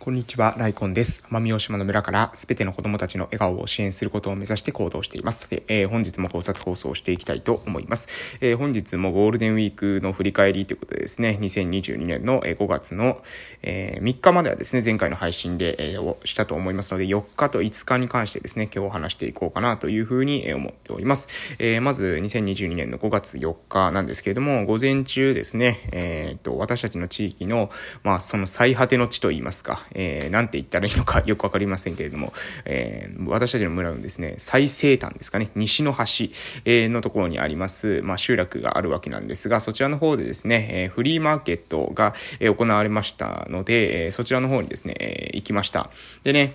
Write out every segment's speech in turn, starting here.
こんにちは、ライコンです。奄美大島の村からすべての子供たちの笑顔を支援することを目指して行動しています。で、えー、本日も考察放送をしていきたいと思います。えー、本日もゴールデンウィークの振り返りということでですね、2022年の5月の、えー、3日まではですね、前回の配信で、えー、したと思いますので、4日と5日に関してですね、今日話していこうかなというふうに思っております。えー、まず、2022年の5月4日なんですけれども、午前中ですね、えー、と、私たちの地域の、まあ、その最果ての地といいますか、えー、なんて言ったらいいのかよくわかりませんけれども、えー、私たちの村のですね、最西端ですかね、西の端、えー、のところにあります、まあ、集落があるわけなんですが、そちらの方でですね、えー、フリーマーケットが、えー、行われましたので、えー、そちらの方にですね、えー、行きました。でね、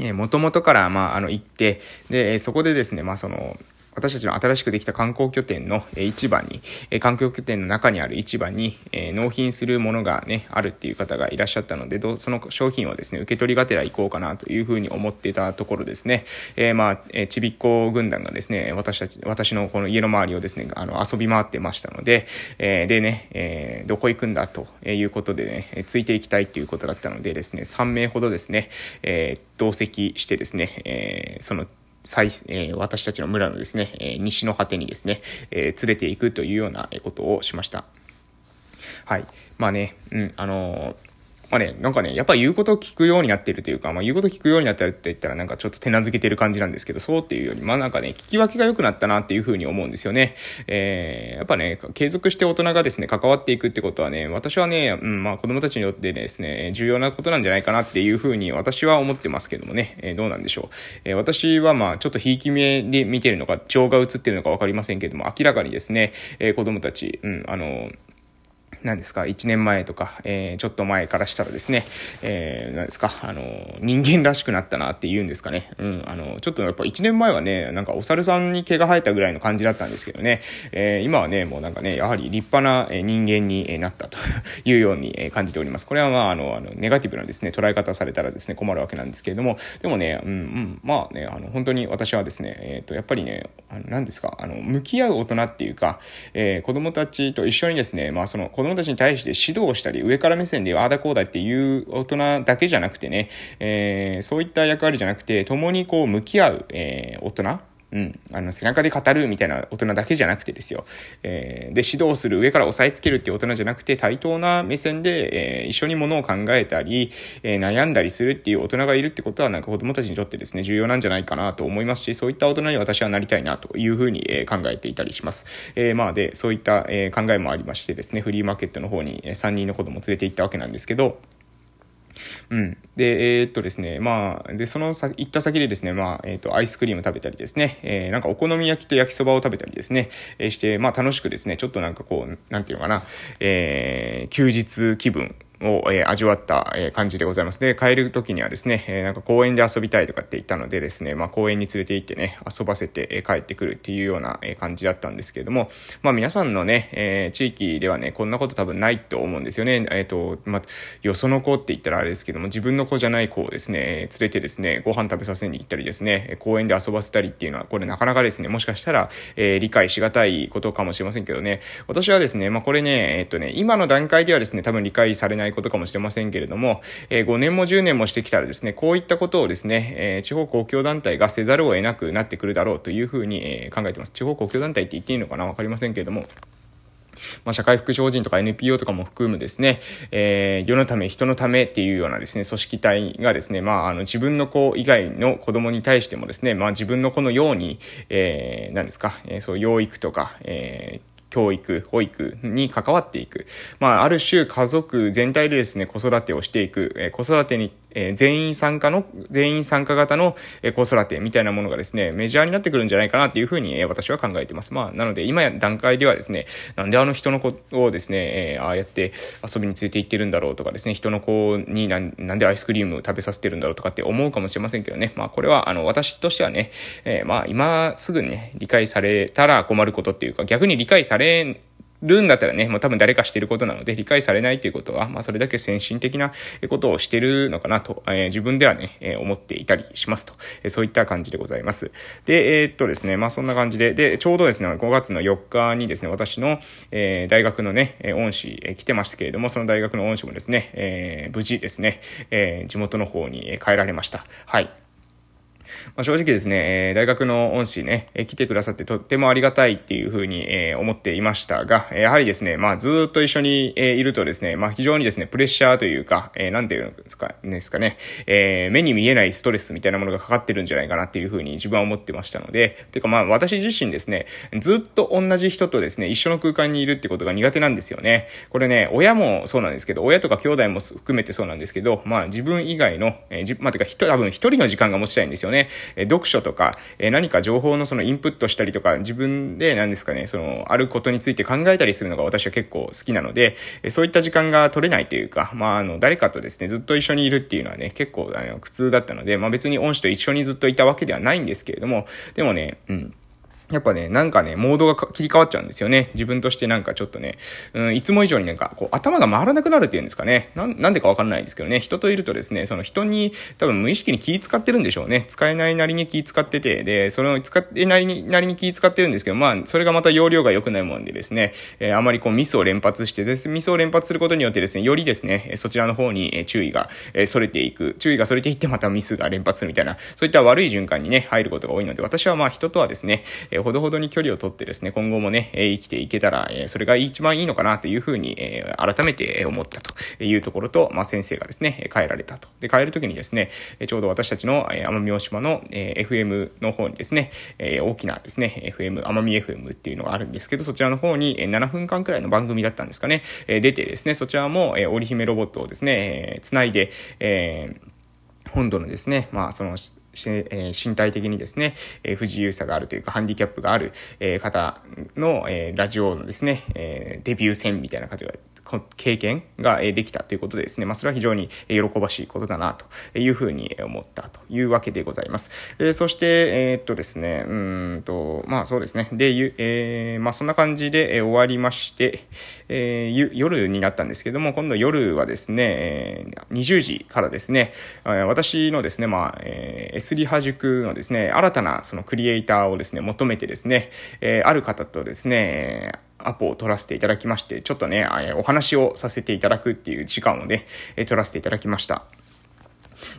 えー、もともとから、まあ、あの、行って、で、そこでですね、まあ、その、私たちの新しくできた観光拠点の市場に、観光拠点の中にある市場に、納品するものがね、あるっていう方がいらっしゃったので、その商品をですね、受け取りがてら行こうかなというふうに思ってたところですね、えー、まあ、えちびっこ軍団がですね、私たち、私のこの家の周りをですね、あの、遊び回ってましたので、えー、でね、えー、どこ行くんだということでね、ついていきたいということだったのでですね、3名ほどですね、え同席してですね、えその最、えー、私たちの村のですね、えー、西の果てにですね、えー、連れて行くというようなことをしました。はい。まあね、うん、あのーまあね、なんかね、やっぱ言うことを聞くようになってるというか、まあ言うこと聞くようになってるって言ったらなんかちょっと手なずけてる感じなんですけど、そうっていうより、まあなんかね、聞き分けが良くなったなっていうふうに思うんですよね。えー、やっぱね、継続して大人がですね、関わっていくってことはね、私はね、うん、まあ子供たちによってですね、重要なことなんじゃないかなっていうふうに私は思ってますけどもね、えー、どうなんでしょう。えー、私はまあちょっとひいき目で見てるのか、情が映ってるのかわかりませんけども、明らかにですね、えー、子供たち、うん、あの、何ですか、1年前とか、えー、ちょっと前からしたらですね、えー、何ですか、あの、人間らしくなったなって言うんですかね。うん、あの、ちょっとやっぱ1年前はね、なんかお猿さんに毛が生えたぐらいの感じだったんですけどね、えー、今はね、もうなんかね、やはり立派な人間になったというように感じております。これはまあ、あの、あのネガティブなですね、捉え方されたらですね、困るわけなんですけれども、でもね、うん、うん、まあね、あの、本当に私はですね、えっ、と、やっぱりね、あの、何ですか、あの、向き合う大人っていうか、えー、子供たちと一緒にですね、まあ、その子供供たちに対して指導したり、上から目線でああだこうだっていう大人だけじゃなくてね、えー、そういった役割じゃなくて、共にこう向き合う、えー、大人うん。あの、背中で語るみたいな大人だけじゃなくてですよ。えー、で、指導する、上から押さえつけるっていう大人じゃなくて、対等な目線で、えー、一緒にものを考えたり、えー、悩んだりするっていう大人がいるってことは、なんか子供たちにとってですね、重要なんじゃないかなと思いますし、そういった大人に私はなりたいなというふうに、え、考えていたりします。え、まあで、そういった、え、考えもありましてですね、フリーマーケットの方に3人の子供連れて行ったわけなんですけど、うん。で、えー、っとですね、まあ、で、その行った先でですね、まあ、えー、っと、アイスクリーム食べたりですね、えー、なんかお好み焼きと焼きそばを食べたりですね、えー、して、まあ、楽しくですね、ちょっとなんかこう、なんていうのかな、えー、休日気分を、えー、味わった、えー、感じでございます。で、帰る時にはですね、えー、なんか公園で遊びたいとかって言ったのでですね、まあ公園に連れて行ってね、遊ばせて、え、帰ってくるっていうような、え、感じだったんですけれども、まあ皆さんのね、え、地域ではね、こんなこと多分ないと思うんですよね。えっ、と、まあ、よその子って言ったらあれですけども、自分の子じゃない子をですね、連れてですね、ご飯食べさせに行ったりですね、公園で遊ばせたりっていうのは、これなかなかですね、もしかしたら、え、理解しがたいことかもしれませんけどね、私はですね、まあこれね、えっ、とね、今の段階ではですね、多分理解されないことかもしれませんけれども、えー、5年も10年もしてきたらですね、こういったことをですね、えー、地方公共団体がせざるを得なくなってくるだろうというふうに、えー、考えてます。地方公共団体って言っていいのかなわかりませんけれども、まあ、社会福祉法人とか NPO とかも含むですね、えー、世のため、人のためっていうようなですね、組織体がですね、まあ、あの、自分の子以外の子供に対してもですね、まあ、自分の子のように、えー、何ですか、えー、そう、養育とか、えー、教育、保育に関わっていく。まあ、ある種家族全体でですね、子育てをしていく、えー、子育てにえー、全員参加の、全員参加型の、えー、子育てみたいなものがですね、メジャーになってくるんじゃないかなっていうふうに、えー、私は考えてます。まあ、なので今や段階ではですね、なんであの人の子をですね、えー、ああやって遊びに連れて行ってるんだろうとかですね、人の子になんなんでアイスクリーム食べさせてるんだろうとかって思うかもしれませんけどね、まあこれはあの私としてはね、えー、まあ今すぐね、理解されたら困ることっていうか、逆に理解されるんだったらね、もう多分誰かしてることなので、理解されないということは、まあそれだけ先進的なことをしてるのかなと、えー、自分ではね、えー、思っていたりしますと、えー、そういった感じでございます。で、え、っとですね、まあそんな感じで、で、ちょうどですね、5月の4日にですね、私の、え、大学のね、恩師、え、来てましたけれども、その大学の恩師もですね、え、無事ですね、え、地元の方に帰られました。はい。まあ、正直ですね、えー、大学の恩師ね、えー、来てくださってとってもありがたいっていうふうに、えー、思っていましたが、やはりですね、まあ、ずっと一緒に、えー、いるとですね、まあ、非常にですね、プレッシャーというか、えー、なんていうんですか、ですかね、えー、目に見えないストレスみたいなものがかかってるんじゃないかなっていうふうに自分は思ってましたので、てかまあ、私自身ですね、ずっと同じ人とですね、一緒の空間にいるってことが苦手なんですよね。これね、親もそうなんですけど、親とか兄弟も含めてそうなんですけど、まあ、自分以外の、えー、じまあ、てか、多分一人の時間が持ちたいんですよね。え読書とか、え何か情報のそのインプットしたりとか、自分で何ですかね、その、あることについて考えたりするのが私は結構好きなので、えそういった時間が取れないというか、まあ、あの、誰かとですね、ずっと一緒にいるっていうのはね、結構、あの、苦痛だったので、まあ別に恩師と一緒にずっといたわけではないんですけれども、でもね、うん。やっぱね、なんかね、モードが切り替わっちゃうんですよね。自分としてなんかちょっとね、うん、いつも以上になんか、こう、頭が回らなくなるっていうんですかね。ななんでかわかんないですけどね、人といるとですね、その人に多分無意識に気使ってるんでしょうね。使えないなりに気使ってて、で、その使ってなりに、なりに気使ってるんですけど、まあ、それがまた容量が良くないもんでですね、えー、あまりこうミスを連発してです、ミスを連発することによってですね、よりですね、そちらの方に注意が、えー、逸れていく、注意が逸れていってまたミスが連発するみたいな、そういった悪い循環にね、入ることが多いので、私はまあ人とはですね、え、ほどほどに距離をとってですね、今後もね、え生きていけたら、えそれが一番いいのかなというふうに、え改めて思ったというところと、まあ、先生がですね、帰られたと。で、帰るときにですね、ちょうど私たちのえ奄美大島の、え FM の方にですね、え大きなですね、FM、奄美 FM っていうのがあるんですけど、そちらの方に7分間くらいの番組だったんですかね、え出てですね、そちらも、え織姫ロボットをですね、えー、つないで、えー、本土のですね、まあ、その、え、身体的にですね、え、不自由さがあるというか、ハンディキャップがある、え、方の、え、ラジオのですね、え、デビュー戦みたいな形が経験ができたということでですね、まあ、それは非常に喜ばしいことだなというふうに思ったというわけでございます。えー、そして、えー、っとですね、うんと、まあそうですね。で、えー、まあそんな感じで、終わりまして、えー、夜になったんですけども、今度夜はですね、20時からですね、私のですね、まあ、えー、S リハ塾のですね、新たなそのクリエイターをですね、求めてですね、えー、ある方とですね、アポを取らせていただきまして、ちょっとね、お話をさせていただくっていう時間をね、取らせていただきました。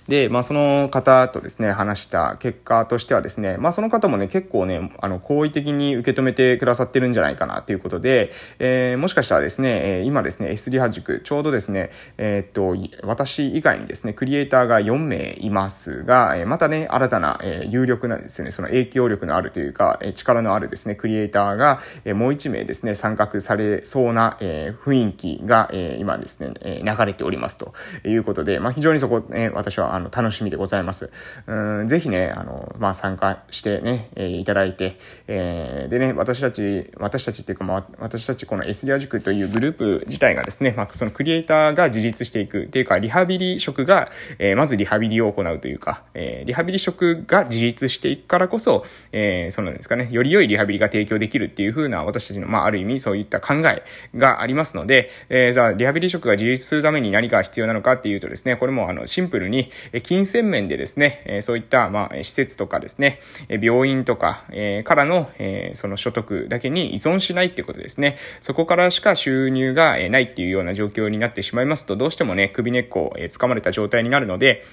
で、まあ、その方とですね、話した結果としてはですね、まあ、その方もね、結構ね、あの、好意的に受け止めてくださってるんじゃないかなということで、えー、もしかしたらですね、今ですね、S リハ塾、ちょうどですね、えー、っと、私以外にですね、クリエイターが4名いますが、またね、新たな、え有力なですね、その影響力のあるというか、え力のあるですね、クリエイターが、えもう1名ですね、参画されそうな、え雰囲気が、え今ですね、え流れておりますということで、まあ、非常にそこ、え私は、あの、楽しみでございます。うん、ぜひね、あの、まあ、参加してね、えー、いただいて、えー、でね、私たち、私たちっていうか、まあ、私たちこの S リア塾というグループ自体がですね、まあ、そのクリエイターが自立していくっていうか、リハビリ職が、えー、まずリハビリを行うというか、えー、リハビリ職が自立していくからこそ、えー、そうなんですかね、より良いリハビリが提供できるっていう風な私たちの、まあ、ある意味そういった考えがありますので、えー、じゃあ、リハビリ職が自立するために何が必要なのかっていうとですね、これもあの、シンプルに、金銭面でですね、そういった、まあ、施設とかですね、病院とか、からの、その所得だけに依存しないっていうことですね。そこからしか収入がないっていうような状況になってしまいますと、どうしてもね、首根っこを掴まれた状態になるので、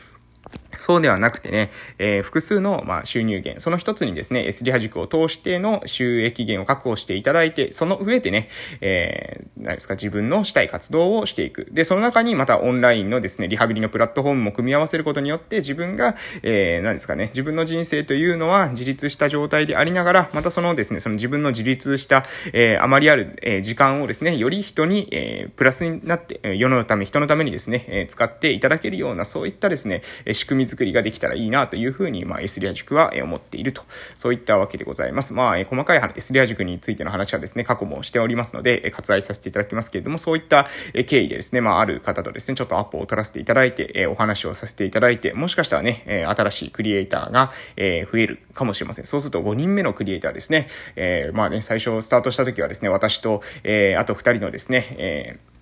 そうではなくてね、えー、複数の、まあ、収入源、その一つにですね、S リハ塾を通しての収益源を確保していただいて、その上でね、えー、何ですか、自分のしたい活動をしていく。で、その中にまたオンラインのですね、リハビリのプラットフォームも組み合わせることによって、自分が、えー、何ですかね、自分の人生というのは自立した状態でありながら、またそのですね、その自分の自立した、えー、あまりある、えー、時間をですね、より人に、えー、プラスになって、世のため、人のためにですね、えー、使っていただけるような、そういったですね、仕組み作りができたらいいなというふうに、まあ、エスリア塾は思っていると、そういったわけでございます。まあ、細かいエスリア塾についての話はですね、過去もしておりますので、割愛させていただきますけれども、そういった経緯でですね、まあ、ある方とですね、ちょっとアポを取らせていただいて、お話をさせていただいて、もしかしたらね、新しいクリエイターが増えるかもしれません。そうすると5人目のクリエイターですね、えー、まあね、最初スタートした時はですね、私と、え、あと2人のですね、えー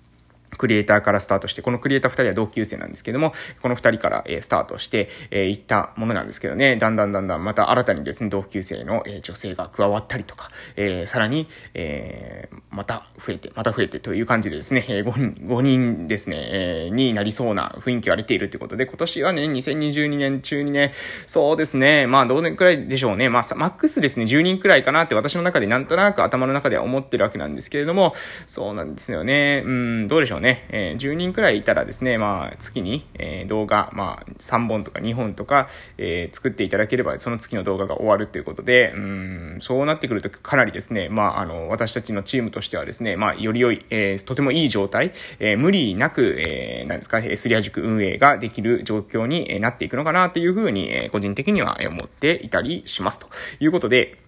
クリエイターからスタートして、このクリエイター2人は同級生なんですけども、この2人から、えスタートして、えいったものなんですけどね、だんだんだんだんまた新たにですね、同級生の、え女性が加わったりとか、えさらに、えまた増えて、また増えてという感じでですね、え5人、5人ですね、えになりそうな雰囲気が出ているということで、今年はね、2022年中にね、そうですね、まあどう年くらいでしょうね、まあマックスですね、10人くらいかなって私の中でなんとなく頭の中では思ってるわけなんですけれども、そうなんですよね、うん、どうでしょうね。ね、えー、10人くらいいたらですね、まあ、月に、えー、動画、まあ、3本とか2本とか、えー、作っていただければ、その月の動画が終わるということで、うん、そうなってくるとかなりですね、まあ、あの、私たちのチームとしてはですね、まあ、より良い、えー、とてもいい状態、えー、無理なく、えー、なんですか、スリア塾運営ができる状況になっていくのかなというふうに、えー、個人的には思っていたりします。ということで、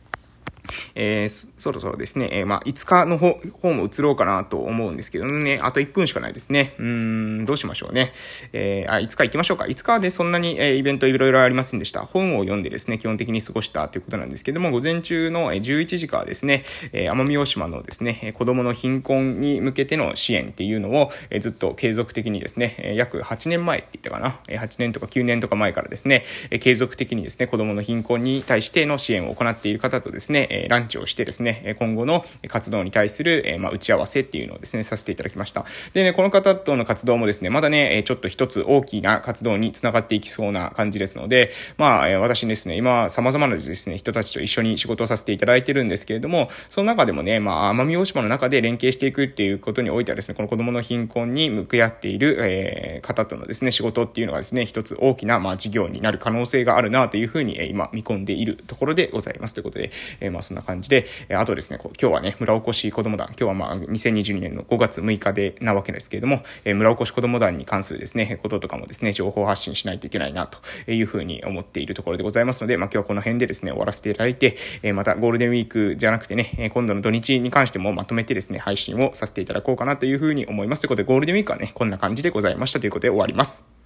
えー、そろそろですね、えー、まあ、5日の方、方も移ろうかなと思うんですけどね、あと1分しかないですね。うん、どうしましょうね。えー、あ、5日行きましょうか。5日でそんなに、えー、イベントいろいろありませんでした。本を読んでですね、基本的に過ごしたということなんですけども、午前中の11時からですね、え、奄美大島のですね、子供の貧困に向けての支援っていうのを、え、ずっと継続的にですね、え、約8年前って言ったかな、8年とか9年とか前からですね、継続的にですね、子供の貧困に対しての支援を行っている方とですね、えランチをしてですね、今後の活動に対する、えま、打ち合わせっていうのをですね、させていただきました。でね、この方との活動もですね、まだね、ちょっと一つ大きな活動につながっていきそうな感じですので、まあ、私ですね、今、様々なですね、人たちと一緒に仕事をさせていただいてるんですけれども、その中でもね、まあ、奄美大島の中で連携していくっていうことにおいてはですね、この子供の貧困に向き合っている、え、方とのですね、仕事っていうのがですね、一つ大きな、まあ、事業になる可能性があるなというふうに、え、今見込んでいるところでございます。ということで、えー、まあ、そんな感じで、えあとですね、今日はね、村おこし子供団、今日はまあ、2022年の5月6日でなわけですけれども、え村おこし子供団に関するですね、こととかもですね、情報発信しないといけないな、というふうに思っているところでございますので、まあ、今日はこの辺でですね、終わらせていただいて、えまたゴールデンウィークじゃなくてね、今度の土日に関してもまとめてですね、配信をさせていただこうかなというふうに思います。ということで、ゴールデンウィークはね、こんな感じでございましたということで終わります。